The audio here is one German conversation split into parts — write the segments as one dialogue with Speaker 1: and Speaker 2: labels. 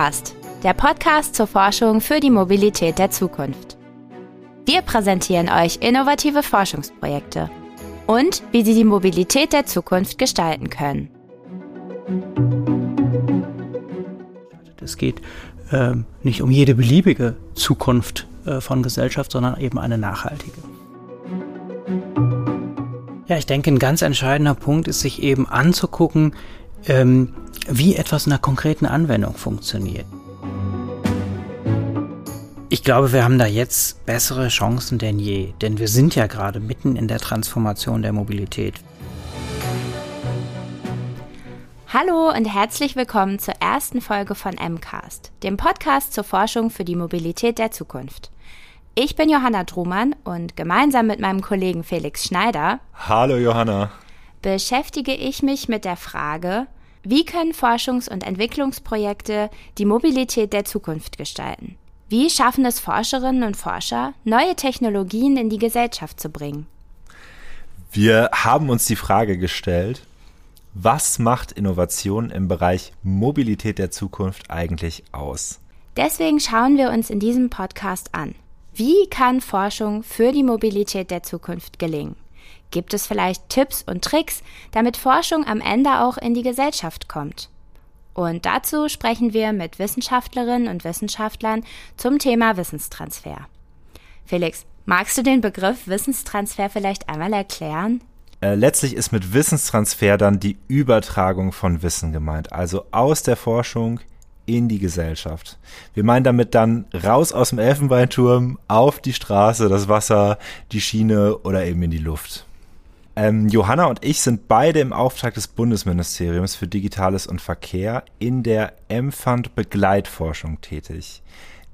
Speaker 1: MCAST, der Podcast zur Forschung für die Mobilität der Zukunft. Wir präsentieren euch innovative Forschungsprojekte und wie sie die Mobilität der Zukunft gestalten können.
Speaker 2: Es geht äh, nicht um jede beliebige Zukunft äh, von Gesellschaft, sondern eben eine nachhaltige. Ja, ich denke, ein ganz entscheidender Punkt ist, sich eben anzugucken, ähm, wie etwas in einer konkreten Anwendung funktioniert. Ich glaube, wir haben da jetzt bessere Chancen denn je, denn wir sind ja gerade mitten in der Transformation der Mobilität.
Speaker 1: Hallo und herzlich willkommen zur ersten Folge von MCAST, dem Podcast zur Forschung für die Mobilität der Zukunft. Ich bin Johanna Trumann und gemeinsam mit meinem Kollegen Felix Schneider
Speaker 3: Hallo Johanna
Speaker 1: beschäftige ich mich mit der Frage, wie können Forschungs- und Entwicklungsprojekte die Mobilität der Zukunft gestalten? Wie schaffen es Forscherinnen und Forscher, neue Technologien in die Gesellschaft zu bringen?
Speaker 3: Wir haben uns die Frage gestellt, was macht Innovation im Bereich Mobilität der Zukunft eigentlich aus?
Speaker 1: Deswegen schauen wir uns in diesem Podcast an. Wie kann Forschung für die Mobilität der Zukunft gelingen? Gibt es vielleicht Tipps und Tricks, damit Forschung am Ende auch in die Gesellschaft kommt? Und dazu sprechen wir mit Wissenschaftlerinnen und Wissenschaftlern zum Thema Wissenstransfer. Felix, magst du den Begriff Wissenstransfer vielleicht einmal erklären?
Speaker 3: Äh, letztlich ist mit Wissenstransfer dann die Übertragung von Wissen gemeint, also aus der Forschung in die Gesellschaft. Wir meinen damit dann raus aus dem Elfenbeinturm, auf die Straße, das Wasser, die Schiene oder eben in die Luft. Ähm, Johanna und ich sind beide im Auftrag des Bundesministeriums für Digitales und Verkehr in der M-Fund Begleitforschung tätig.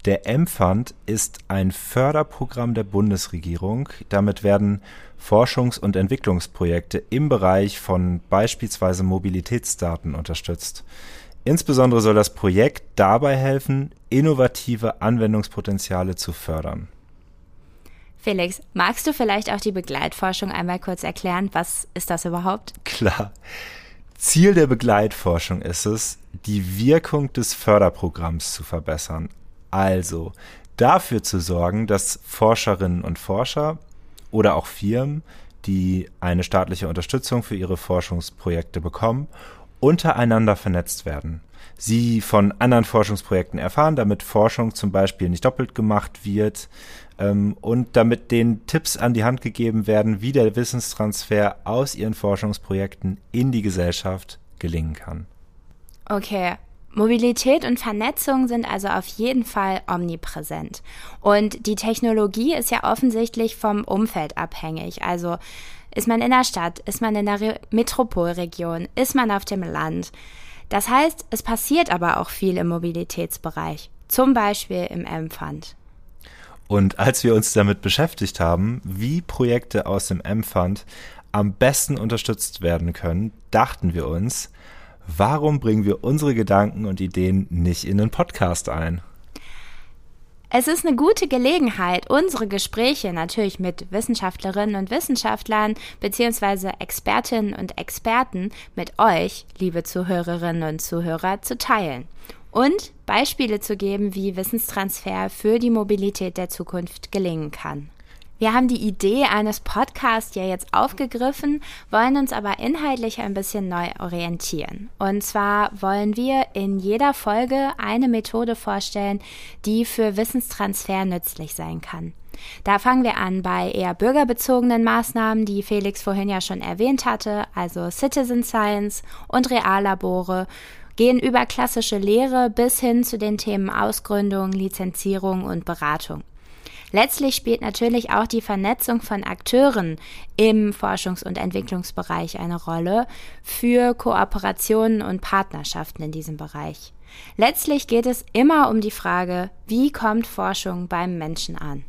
Speaker 3: Der M-Fund ist ein Förderprogramm der Bundesregierung. Damit werden Forschungs- und Entwicklungsprojekte im Bereich von beispielsweise Mobilitätsdaten unterstützt. Insbesondere soll das Projekt dabei helfen, innovative Anwendungspotenziale zu fördern.
Speaker 1: Felix, magst du vielleicht auch die Begleitforschung einmal kurz erklären? Was ist das überhaupt?
Speaker 3: Klar. Ziel der Begleitforschung ist es, die Wirkung des Förderprogramms zu verbessern. Also dafür zu sorgen, dass Forscherinnen und Forscher oder auch Firmen, die eine staatliche Unterstützung für ihre Forschungsprojekte bekommen, untereinander vernetzt werden. Sie von anderen Forschungsprojekten erfahren, damit Forschung zum Beispiel nicht doppelt gemacht wird ähm, und damit den Tipps an die Hand gegeben werden, wie der Wissenstransfer aus ihren Forschungsprojekten in die Gesellschaft gelingen kann.
Speaker 1: Okay, Mobilität und Vernetzung sind also auf jeden Fall omnipräsent. Und die Technologie ist ja offensichtlich vom Umfeld abhängig. Also ist man in der Stadt, ist man in der Re Metropolregion, ist man auf dem Land. Das heißt, es passiert aber auch viel im Mobilitätsbereich, zum Beispiel im M-Fund.
Speaker 3: Und als wir uns damit beschäftigt haben, wie Projekte aus dem M-Fund am besten unterstützt werden können, dachten wir uns, warum bringen wir unsere Gedanken und Ideen nicht in den Podcast ein?
Speaker 1: Es ist eine gute Gelegenheit, unsere Gespräche natürlich mit Wissenschaftlerinnen und Wissenschaftlern beziehungsweise Expertinnen und Experten mit euch, liebe Zuhörerinnen und Zuhörer, zu teilen und Beispiele zu geben, wie Wissenstransfer für die Mobilität der Zukunft gelingen kann. Wir haben die Idee eines Podcasts ja jetzt aufgegriffen, wollen uns aber inhaltlich ein bisschen neu orientieren. Und zwar wollen wir in jeder Folge eine Methode vorstellen, die für Wissenstransfer nützlich sein kann. Da fangen wir an bei eher bürgerbezogenen Maßnahmen, die Felix vorhin ja schon erwähnt hatte, also Citizen Science und Reallabore, gehen über klassische Lehre bis hin zu den Themen Ausgründung, Lizenzierung und Beratung. Letztlich spielt natürlich auch die Vernetzung von Akteuren im Forschungs- und Entwicklungsbereich eine Rolle für Kooperationen und Partnerschaften in diesem Bereich. Letztlich geht es immer um die Frage, wie kommt Forschung beim Menschen an?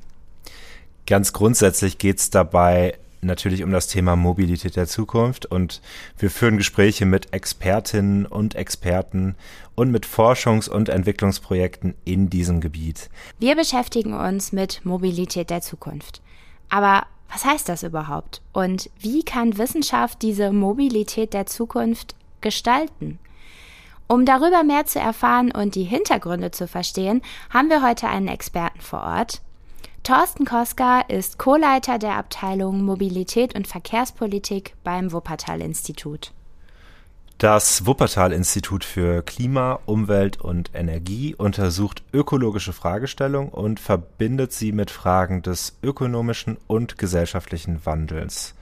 Speaker 3: Ganz grundsätzlich geht es dabei natürlich um das Thema Mobilität der Zukunft und wir führen Gespräche mit Expertinnen und Experten und mit Forschungs- und Entwicklungsprojekten in diesem Gebiet.
Speaker 1: Wir beschäftigen uns mit Mobilität der Zukunft. Aber was heißt das überhaupt? Und wie kann Wissenschaft diese Mobilität der Zukunft gestalten? Um darüber mehr zu erfahren und die Hintergründe zu verstehen, haben wir heute einen Experten vor Ort. Thorsten Koska ist Co-Leiter der Abteilung Mobilität und Verkehrspolitik beim Wuppertal-Institut.
Speaker 3: Das Wuppertal-Institut für Klima, Umwelt und Energie untersucht ökologische Fragestellungen und verbindet sie mit Fragen des ökonomischen und gesellschaftlichen Wandels.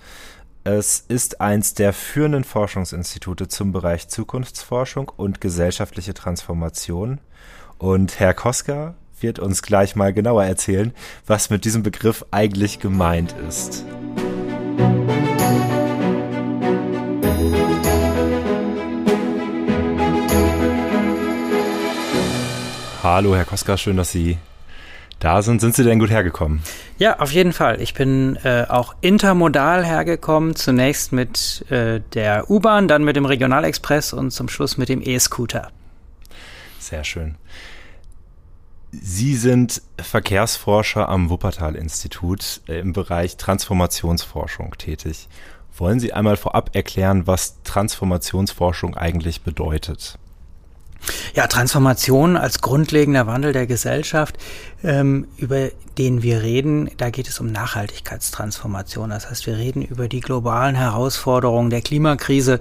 Speaker 3: Es ist eins der führenden Forschungsinstitute zum Bereich Zukunftsforschung und gesellschaftliche Transformation. Und Herr Koska wird uns gleich mal genauer erzählen, was mit diesem Begriff eigentlich gemeint ist. Hallo, Herr Koska, schön, dass Sie da sind. Sind Sie denn gut hergekommen?
Speaker 2: Ja, auf jeden Fall. Ich bin äh, auch intermodal hergekommen. Zunächst mit äh, der U-Bahn, dann mit dem Regionalexpress und zum Schluss mit dem E-Scooter.
Speaker 3: Sehr schön. Sie sind Verkehrsforscher am Wuppertal-Institut äh, im Bereich Transformationsforschung tätig. Wollen Sie einmal vorab erklären, was Transformationsforschung eigentlich bedeutet?
Speaker 2: Ja, Transformation als grundlegender Wandel der Gesellschaft, ähm, über den wir reden, da geht es um Nachhaltigkeitstransformation. Das heißt, wir reden über die globalen Herausforderungen der Klimakrise,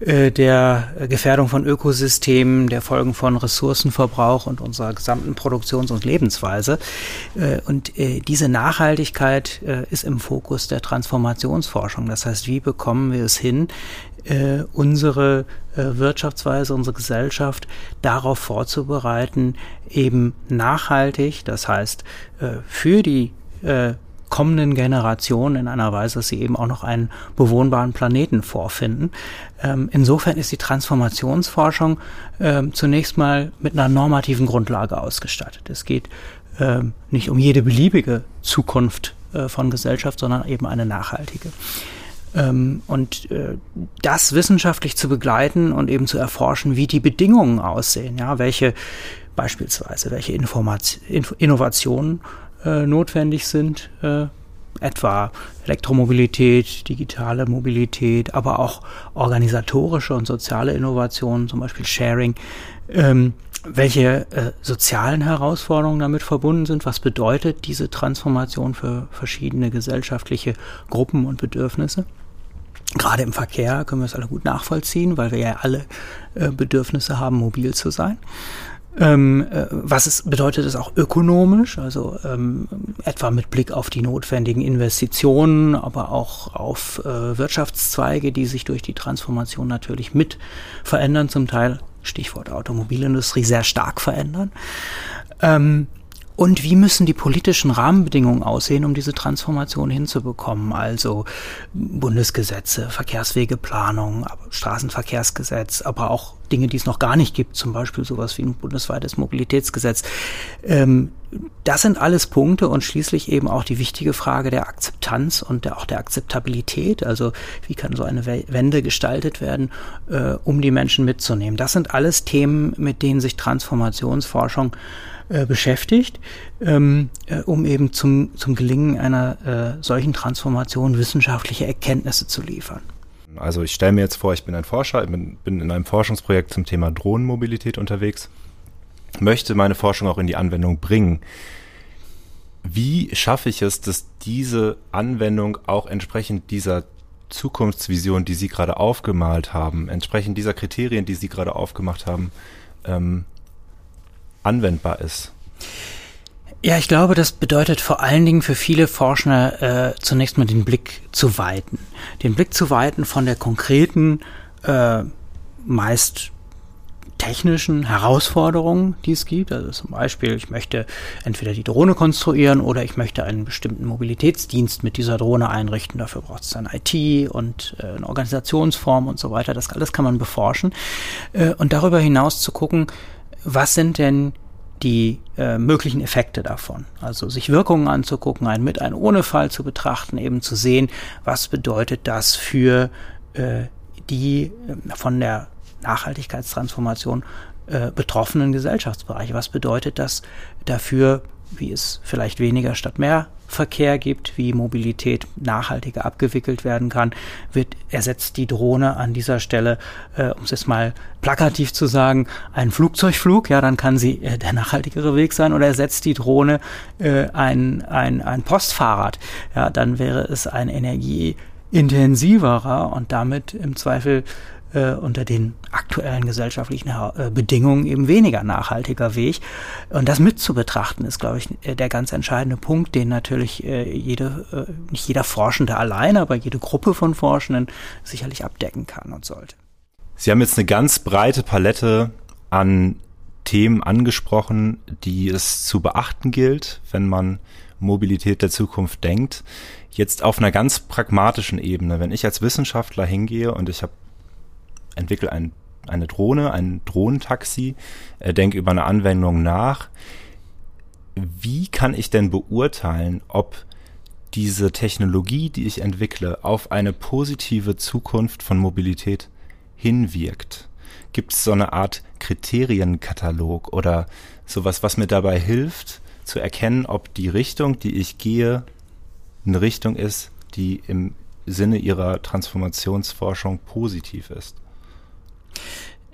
Speaker 2: äh, der Gefährdung von Ökosystemen, der Folgen von Ressourcenverbrauch und unserer gesamten Produktions- und Lebensweise. Äh, und äh, diese Nachhaltigkeit äh, ist im Fokus der Transformationsforschung. Das heißt, wie bekommen wir es hin, äh, unsere äh, Wirtschaftsweise, unsere Gesellschaft darauf vorzubereiten, eben nachhaltig, das heißt äh, für die äh, kommenden Generationen in einer Weise, dass sie eben auch noch einen bewohnbaren Planeten vorfinden. Ähm, insofern ist die Transformationsforschung ähm, zunächst mal mit einer normativen Grundlage ausgestattet. Es geht ähm, nicht um jede beliebige Zukunft äh, von Gesellschaft, sondern eben eine nachhaltige. Ähm, und äh, das wissenschaftlich zu begleiten und eben zu erforschen, wie die Bedingungen aussehen, ja, welche beispielsweise, welche Information, Innovationen äh, notwendig sind, äh, etwa Elektromobilität, digitale Mobilität, aber auch organisatorische und soziale Innovationen, zum Beispiel Sharing, ähm, welche äh, sozialen Herausforderungen damit verbunden sind, was bedeutet diese Transformation für verschiedene gesellschaftliche Gruppen und Bedürfnisse. Gerade im Verkehr können wir es alle gut nachvollziehen, weil wir ja alle äh, Bedürfnisse haben, mobil zu sein. Ähm, äh, was es bedeutet es auch ökonomisch, also ähm, etwa mit Blick auf die notwendigen Investitionen, aber auch auf äh, Wirtschaftszweige, die sich durch die Transformation natürlich mit verändern, zum Teil Stichwort Automobilindustrie sehr stark verändern. Ähm, und wie müssen die politischen Rahmenbedingungen aussehen, um diese Transformation hinzubekommen? Also Bundesgesetze, Verkehrswegeplanung, Straßenverkehrsgesetz, aber auch Dinge, die es noch gar nicht gibt, zum Beispiel sowas wie ein bundesweites Mobilitätsgesetz. Ähm, das sind alles Punkte und schließlich eben auch die wichtige Frage der Akzeptanz und der, auch der Akzeptabilität. Also wie kann so eine Wende gestaltet werden, äh, um die Menschen mitzunehmen? Das sind alles Themen, mit denen sich Transformationsforschung äh, beschäftigt, ähm, äh, um eben zum, zum Gelingen einer äh, solchen Transformation wissenschaftliche Erkenntnisse zu liefern.
Speaker 3: Also ich stelle mir jetzt vor, ich bin ein Forscher, bin, bin in einem Forschungsprojekt zum Thema Drohnenmobilität unterwegs, möchte meine Forschung auch in die Anwendung bringen. Wie schaffe ich es, dass diese Anwendung auch entsprechend dieser Zukunftsvision, die Sie gerade aufgemalt haben, entsprechend dieser Kriterien, die Sie gerade aufgemacht haben, ähm, anwendbar ist?
Speaker 2: Ja, ich glaube, das bedeutet vor allen Dingen für viele Forscher äh, zunächst mal den Blick zu weiten. Den Blick zu weiten von der konkreten, äh, meist technischen Herausforderungen, die es gibt. Also zum Beispiel, ich möchte entweder die Drohne konstruieren oder ich möchte einen bestimmten Mobilitätsdienst mit dieser Drohne einrichten. Dafür braucht es dann IT und äh, eine Organisationsform und so weiter. Das alles kann man beforschen. Äh, und darüber hinaus zu gucken, was sind denn die äh, möglichen Effekte davon. Also sich Wirkungen anzugucken, einen mit, einen ohne Fall zu betrachten, eben zu sehen, was bedeutet das für äh, die äh, von der Nachhaltigkeitstransformation äh, betroffenen Gesellschaftsbereiche. Was bedeutet das dafür, wie es vielleicht weniger statt mehr Verkehr gibt, wie Mobilität nachhaltiger abgewickelt werden kann, wird ersetzt die Drohne an dieser Stelle, äh, um es jetzt mal plakativ zu sagen, einen Flugzeugflug, ja, dann kann sie äh, der nachhaltigere Weg sein, oder ersetzt die Drohne äh, ein, ein, ein Postfahrrad, ja, dann wäre es ein energieintensiverer und damit im Zweifel äh, unter den aktuellen gesellschaftlichen äh, Bedingungen eben weniger nachhaltiger Weg. Und das mit zu betrachten ist, glaube ich, äh, der ganz entscheidende Punkt, den natürlich äh, jede, äh, nicht jeder Forschende alleine, aber jede Gruppe von Forschenden sicherlich abdecken kann und sollte.
Speaker 3: Sie haben jetzt eine ganz breite Palette an Themen angesprochen, die es zu beachten gilt, wenn man Mobilität der Zukunft denkt. Jetzt auf einer ganz pragmatischen Ebene, wenn ich als Wissenschaftler hingehe und ich habe entwickle ein, eine Drohne, ein Drohnentaxi, äh, denke über eine Anwendung nach. Wie kann ich denn beurteilen, ob diese Technologie, die ich entwickle, auf eine positive Zukunft von Mobilität hinwirkt? Gibt es so eine Art Kriterienkatalog oder sowas, was mir dabei hilft, zu erkennen, ob die Richtung, die ich gehe, eine Richtung ist, die im Sinne ihrer Transformationsforschung positiv ist?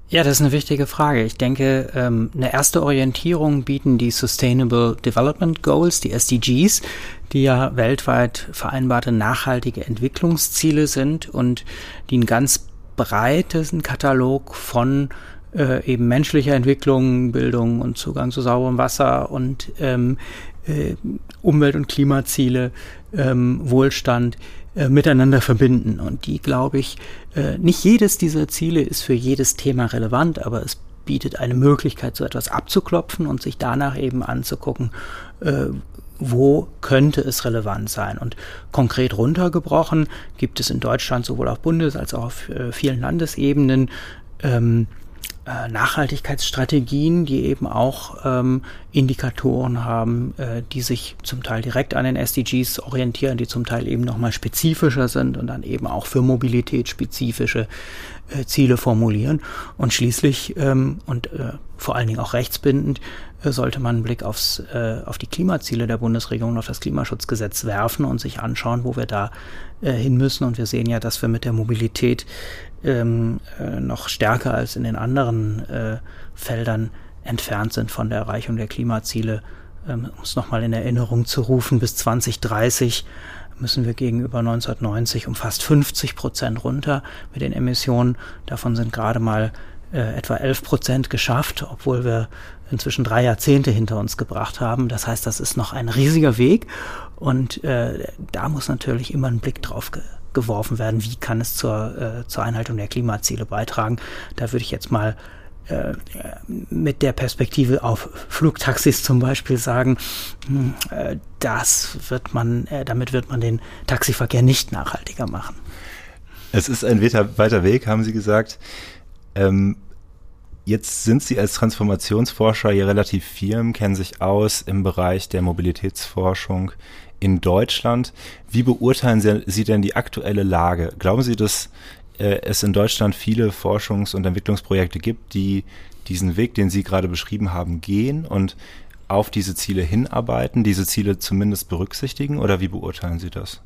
Speaker 2: Ja, das ist eine wichtige Frage. Ich denke, ähm, eine erste Orientierung bieten die Sustainable Development Goals, die SDGs, die ja weltweit vereinbarte nachhaltige Entwicklungsziele sind und die einen ganz breiten Katalog von äh, eben menschlicher Entwicklung, Bildung und Zugang zu sauberem Wasser und ähm, äh, Umwelt- und Klimaziele, ähm, Wohlstand äh, miteinander verbinden. Und die, glaube ich, äh, nicht jedes dieser Ziele ist für jedes Thema relevant, aber es bietet eine Möglichkeit, so etwas abzuklopfen und sich danach eben anzugucken, äh, wo könnte es relevant sein. Und konkret runtergebrochen gibt es in Deutschland sowohl auf Bundes- als auch auf vielen Landesebenen ähm, äh, Nachhaltigkeitsstrategien, die eben auch ähm, Indikatoren haben, äh, die sich zum Teil direkt an den SDGs orientieren, die zum Teil eben nochmal spezifischer sind und dann eben auch für Mobilität spezifische äh, Ziele formulieren. Und schließlich ähm, und äh, vor allen Dingen auch rechtsbindend äh, sollte man einen Blick aufs, äh, auf die Klimaziele der Bundesregierung, auf das Klimaschutzgesetz werfen und sich anschauen, wo wir da äh, hin müssen. Und wir sehen ja, dass wir mit der Mobilität ähm, äh, noch stärker als in den anderen äh, Feldern entfernt sind von der Erreichung der Klimaziele. Ähm, um es nochmal in Erinnerung zu rufen, bis 2030 müssen wir gegenüber 1990 um fast 50 Prozent runter mit den Emissionen. Davon sind gerade mal etwa 11 Prozent geschafft, obwohl wir inzwischen drei Jahrzehnte hinter uns gebracht haben. Das heißt, das ist noch ein riesiger Weg und äh, da muss natürlich immer ein Blick drauf ge geworfen werden, wie kann es zur, äh, zur Einhaltung der Klimaziele beitragen. Da würde ich jetzt mal äh, mit der Perspektive auf Flugtaxis zum Beispiel sagen, hm, äh, das wird man, äh, damit wird man den Taxiverkehr nicht nachhaltiger machen.
Speaker 3: Es ist ein weiter Weg, haben Sie gesagt. Ähm, jetzt sind Sie als Transformationsforscher ja relativ firm, kennen sich aus im Bereich der Mobilitätsforschung in Deutschland. Wie beurteilen Sie, denn die aktuelle Lage? Glauben Sie, dass äh, es in Deutschland viele Forschungs- und Entwicklungsprojekte gibt, die diesen Weg, den Sie gerade beschrieben haben, gehen und auf diese Ziele hinarbeiten, diese Ziele zumindest berücksichtigen? Oder wie beurteilen Sie das?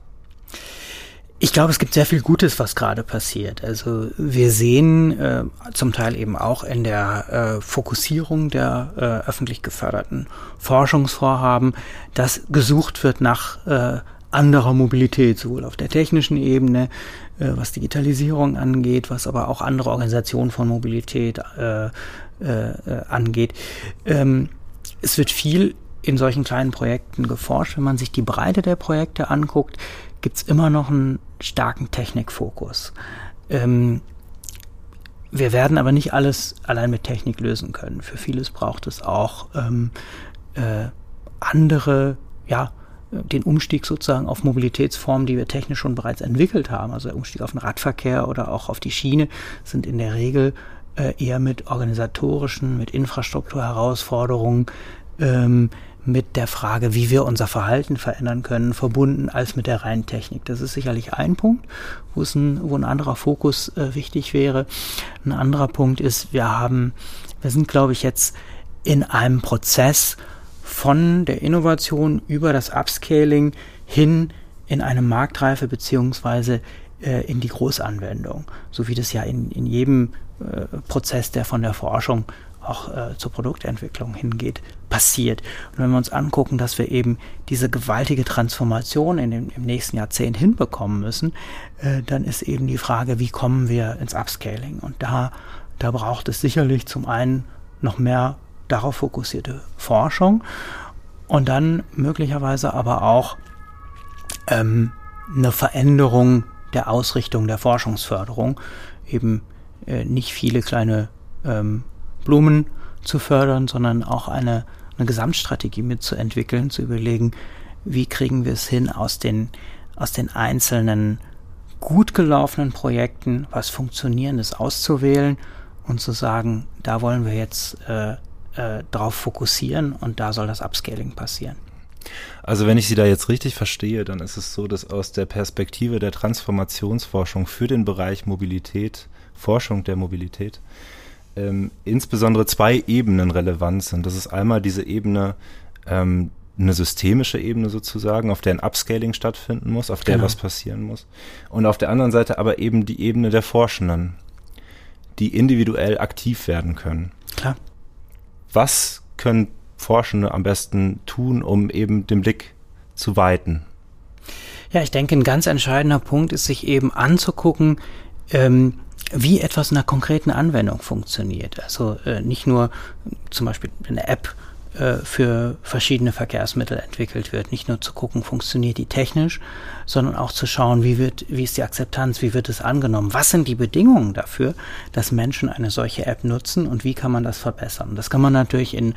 Speaker 2: Ich glaube, es gibt sehr viel Gutes, was gerade passiert. Also wir sehen äh, zum Teil eben auch in der äh, Fokussierung der äh, öffentlich geförderten Forschungsvorhaben, dass gesucht wird nach äh, anderer Mobilität, sowohl auf der technischen Ebene, äh, was Digitalisierung angeht, was aber auch andere Organisationen von Mobilität äh, äh, äh angeht. Ähm, es wird viel in solchen kleinen Projekten geforscht. Wenn man sich die Breite der Projekte anguckt, gibt's immer noch einen starken Technikfokus. Ähm, wir werden aber nicht alles allein mit Technik lösen können. Für vieles braucht es auch ähm, äh, andere, ja, den Umstieg sozusagen auf Mobilitätsformen, die wir technisch schon bereits entwickelt haben. Also der Umstieg auf den Radverkehr oder auch auf die Schiene sind in der Regel äh, eher mit organisatorischen, mit Infrastrukturherausforderungen ähm, mit der Frage, wie wir unser Verhalten verändern können, verbunden als mit der reinen Technik. Das ist sicherlich ein Punkt, wo es ein, wo ein anderer Fokus äh, wichtig wäre. Ein anderer Punkt ist, wir haben, wir sind, glaube ich, jetzt in einem Prozess von der Innovation über das Upscaling hin in eine Marktreife beziehungsweise äh, in die Großanwendung, so wie das ja in, in jedem äh, Prozess, der von der Forschung auch äh, zur Produktentwicklung hingeht, passiert. Und wenn wir uns angucken, dass wir eben diese gewaltige Transformation in dem, im nächsten Jahrzehnt hinbekommen müssen, äh, dann ist eben die Frage, wie kommen wir ins Upscaling? Und da, da braucht es sicherlich zum einen noch mehr darauf fokussierte Forschung und dann möglicherweise aber auch ähm, eine Veränderung der Ausrichtung der Forschungsförderung, eben äh, nicht viele kleine ähm, Blumen zu fördern, sondern auch eine, eine Gesamtstrategie mitzuentwickeln, zu überlegen, wie kriegen wir es hin, aus den, aus den einzelnen gut gelaufenen Projekten was Funktionierendes auszuwählen und zu sagen, da wollen wir jetzt äh, äh, drauf fokussieren und da soll das Upscaling passieren.
Speaker 3: Also wenn ich Sie da jetzt richtig verstehe, dann ist es so, dass aus der Perspektive der Transformationsforschung für den Bereich Mobilität, Forschung der Mobilität, ähm, insbesondere zwei Ebenen relevant sind. Das ist einmal diese Ebene, ähm, eine systemische Ebene sozusagen, auf der ein Upscaling stattfinden muss, auf der genau. was passieren muss. Und auf der anderen Seite aber eben die Ebene der Forschenden, die individuell aktiv werden können.
Speaker 2: Klar.
Speaker 3: Was können Forschende am besten tun, um eben den Blick zu weiten?
Speaker 2: Ja, ich denke, ein ganz entscheidender Punkt ist, sich eben anzugucken, ähm, wie etwas in einer konkreten Anwendung funktioniert. Also äh, nicht nur zum Beispiel eine App äh, für verschiedene Verkehrsmittel entwickelt wird, nicht nur zu gucken, funktioniert die technisch, sondern auch zu schauen, wie wird, wie ist die Akzeptanz, wie wird es angenommen, was sind die Bedingungen dafür, dass Menschen eine solche App nutzen und wie kann man das verbessern. Das kann man natürlich in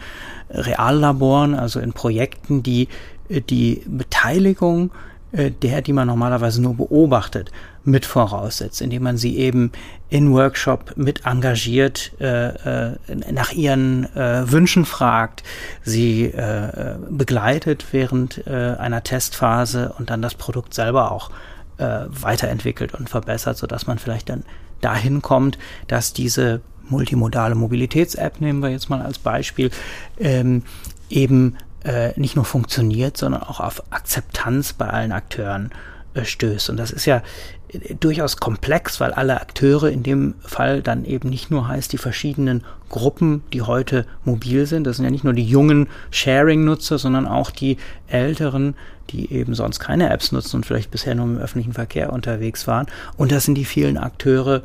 Speaker 2: Reallaboren, also in Projekten, die die Beteiligung der, die man normalerweise nur beobachtet, mit voraussetzt, indem man sie eben in Workshop mit engagiert, äh, äh, nach ihren äh, Wünschen fragt, sie äh, begleitet während äh, einer Testphase und dann das Produkt selber auch äh, weiterentwickelt und verbessert, sodass man vielleicht dann dahin kommt, dass diese multimodale Mobilitäts-App, nehmen wir jetzt mal als Beispiel, ähm, eben äh, nicht nur funktioniert, sondern auch auf Akzeptanz bei allen Akteuren äh, stößt. Und das ist ja äh, durchaus komplex, weil alle Akteure in dem Fall dann eben nicht nur heißt die verschiedenen Gruppen, die heute mobil sind. Das sind ja nicht nur die jungen Sharing-Nutzer, sondern auch die älteren, die eben sonst keine Apps nutzen und vielleicht bisher nur im öffentlichen Verkehr unterwegs waren. Und das sind die vielen Akteure,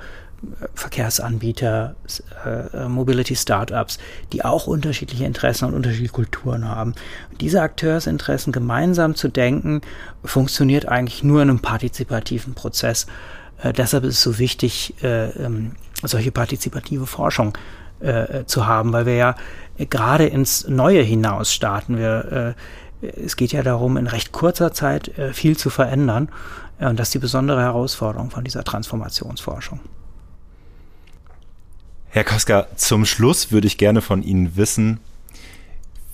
Speaker 2: Verkehrsanbieter, äh, Mobility Startups, die auch unterschiedliche Interessen und unterschiedliche Kulturen haben. Diese Akteursinteressen gemeinsam zu denken, funktioniert eigentlich nur in einem partizipativen Prozess. Äh, deshalb ist es so wichtig, äh, ähm, solche partizipative Forschung äh, zu haben, weil wir ja gerade ins Neue hinaus starten. Wir, äh, es geht ja darum, in recht kurzer Zeit äh, viel zu verändern. Und das ist die besondere Herausforderung von dieser Transformationsforschung.
Speaker 3: Herr Koska, zum Schluss würde ich gerne von Ihnen wissen,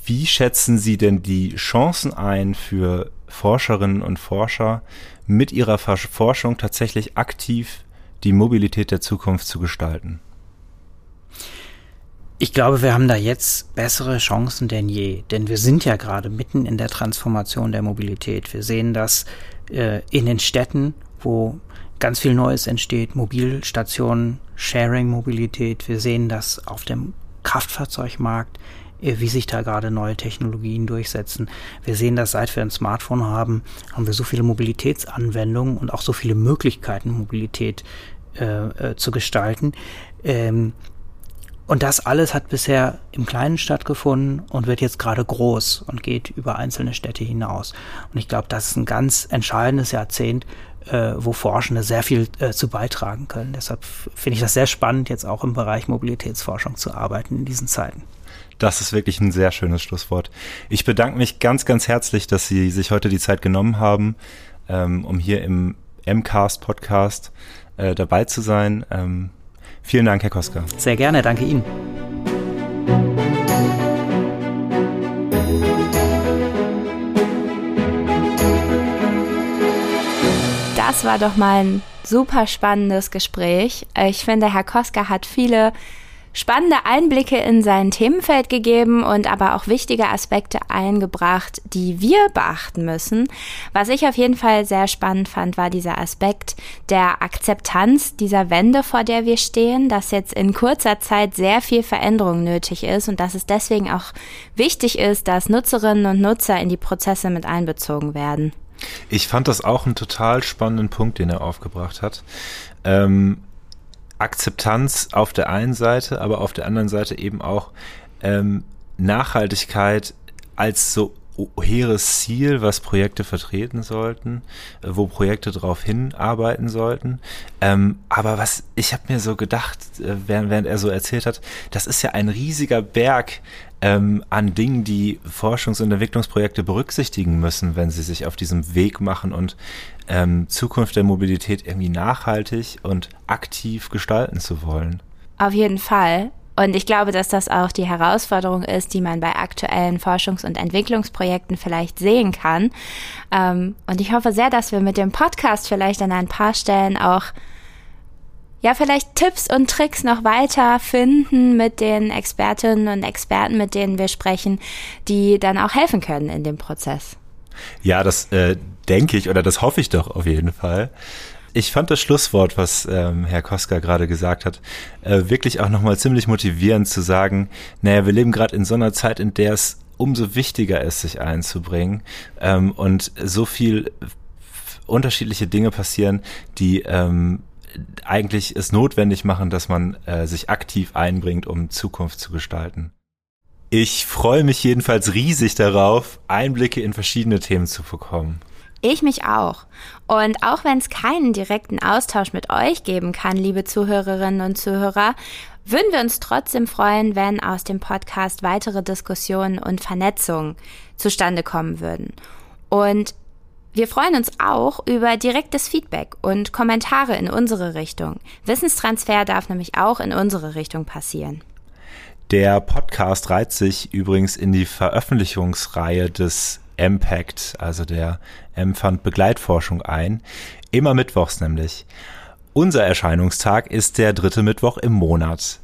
Speaker 3: wie schätzen Sie denn die Chancen ein für Forscherinnen und Forscher, mit ihrer Forschung tatsächlich aktiv die Mobilität der Zukunft zu gestalten?
Speaker 2: Ich glaube, wir haben da jetzt bessere Chancen denn je, denn wir sind ja gerade mitten in der Transformation der Mobilität. Wir sehen das äh, in den Städten, wo ganz viel Neues entsteht, Mobilstationen, Sharing-Mobilität. Wir sehen das auf dem Kraftfahrzeugmarkt, äh, wie sich da gerade neue Technologien durchsetzen. Wir sehen das, seit wir ein Smartphone haben, haben wir so viele Mobilitätsanwendungen und auch so viele Möglichkeiten, Mobilität äh, äh, zu gestalten. Ähm, und das alles hat bisher im Kleinen stattgefunden und wird jetzt gerade groß und geht über einzelne Städte hinaus. Und ich glaube, das ist ein ganz entscheidendes Jahrzehnt äh, wo Forschende sehr viel äh, zu beitragen können. Deshalb finde ich das sehr spannend, jetzt auch im Bereich Mobilitätsforschung zu arbeiten in diesen Zeiten.
Speaker 3: Das ist wirklich ein sehr schönes Schlusswort. Ich bedanke mich ganz, ganz herzlich, dass Sie sich heute die Zeit genommen haben, ähm, um hier im MCAST Podcast äh, dabei zu sein. Ähm, vielen Dank, Herr Koska.
Speaker 2: Sehr gerne, danke Ihnen.
Speaker 1: Das war doch mal ein super spannendes Gespräch. Ich finde, Herr Koska hat viele spannende Einblicke in sein Themenfeld gegeben und aber auch wichtige Aspekte eingebracht, die wir beachten müssen. Was ich auf jeden Fall sehr spannend fand, war dieser Aspekt der Akzeptanz dieser Wende, vor der wir stehen, dass jetzt in kurzer Zeit sehr viel Veränderung nötig ist und dass es deswegen auch wichtig ist, dass Nutzerinnen und Nutzer in die Prozesse mit einbezogen werden.
Speaker 3: Ich fand das auch einen total spannenden Punkt, den er aufgebracht hat. Ähm, Akzeptanz auf der einen Seite, aber auf der anderen Seite eben auch ähm, Nachhaltigkeit als so hehres Ziel, was Projekte vertreten sollten, äh, wo Projekte darauf hinarbeiten sollten. Ähm, aber was ich habe mir so gedacht, äh, während, während er so erzählt hat, das ist ja ein riesiger Berg ähm, an Dingen, die Forschungs- und Entwicklungsprojekte berücksichtigen müssen, wenn sie sich auf diesem Weg machen und ähm, Zukunft der Mobilität irgendwie nachhaltig und aktiv gestalten zu wollen.
Speaker 1: Auf jeden Fall. Und ich glaube, dass das auch die Herausforderung ist, die man bei aktuellen Forschungs- und Entwicklungsprojekten vielleicht sehen kann. Ähm, und ich hoffe sehr, dass wir mit dem Podcast vielleicht an ein paar Stellen auch ja, vielleicht Tipps und Tricks noch weiter finden mit den Expertinnen und Experten, mit denen wir sprechen, die dann auch helfen können in dem Prozess.
Speaker 3: Ja, das äh, denke ich oder das hoffe ich doch auf jeden Fall. Ich fand das Schlusswort, was ähm, Herr Koska gerade gesagt hat, äh, wirklich auch nochmal ziemlich motivierend zu sagen, naja, wir leben gerade in so einer Zeit, in der es umso wichtiger ist, sich einzubringen ähm, und so viel unterschiedliche Dinge passieren, die ähm, eigentlich es notwendig machen, dass man äh, sich aktiv einbringt, um Zukunft zu gestalten. Ich freue mich jedenfalls riesig darauf, Einblicke in verschiedene Themen zu bekommen.
Speaker 1: Ich mich auch. Und auch wenn es keinen direkten Austausch mit euch geben kann, liebe Zuhörerinnen und Zuhörer, würden wir uns trotzdem freuen, wenn aus dem Podcast weitere Diskussionen und Vernetzungen zustande kommen würden. Und wir freuen uns auch über direktes Feedback und Kommentare in unsere Richtung. Wissenstransfer darf nämlich auch in unsere Richtung passieren.
Speaker 3: Der Podcast reiht sich übrigens in die Veröffentlichungsreihe des Impact, also der M-Fund Begleitforschung ein. Immer mittwochs nämlich. Unser Erscheinungstag ist der dritte Mittwoch im Monat.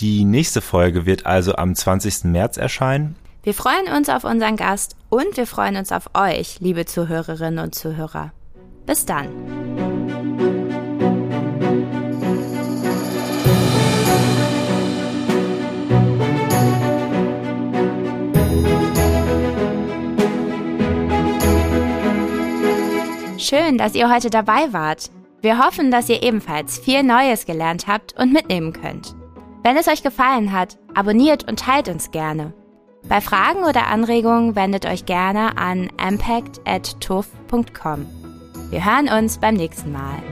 Speaker 3: Die nächste Folge wird also am 20. März erscheinen.
Speaker 1: Wir freuen uns auf unseren Gast und wir freuen uns auf euch, liebe Zuhörerinnen und Zuhörer. Bis dann. Schön, dass ihr heute dabei wart. Wir hoffen, dass ihr ebenfalls viel Neues gelernt habt und mitnehmen könnt. Wenn es euch gefallen hat, abonniert und teilt uns gerne. Bei Fragen oder Anregungen wendet euch gerne an impact.tuff.com. Wir hören uns beim nächsten Mal.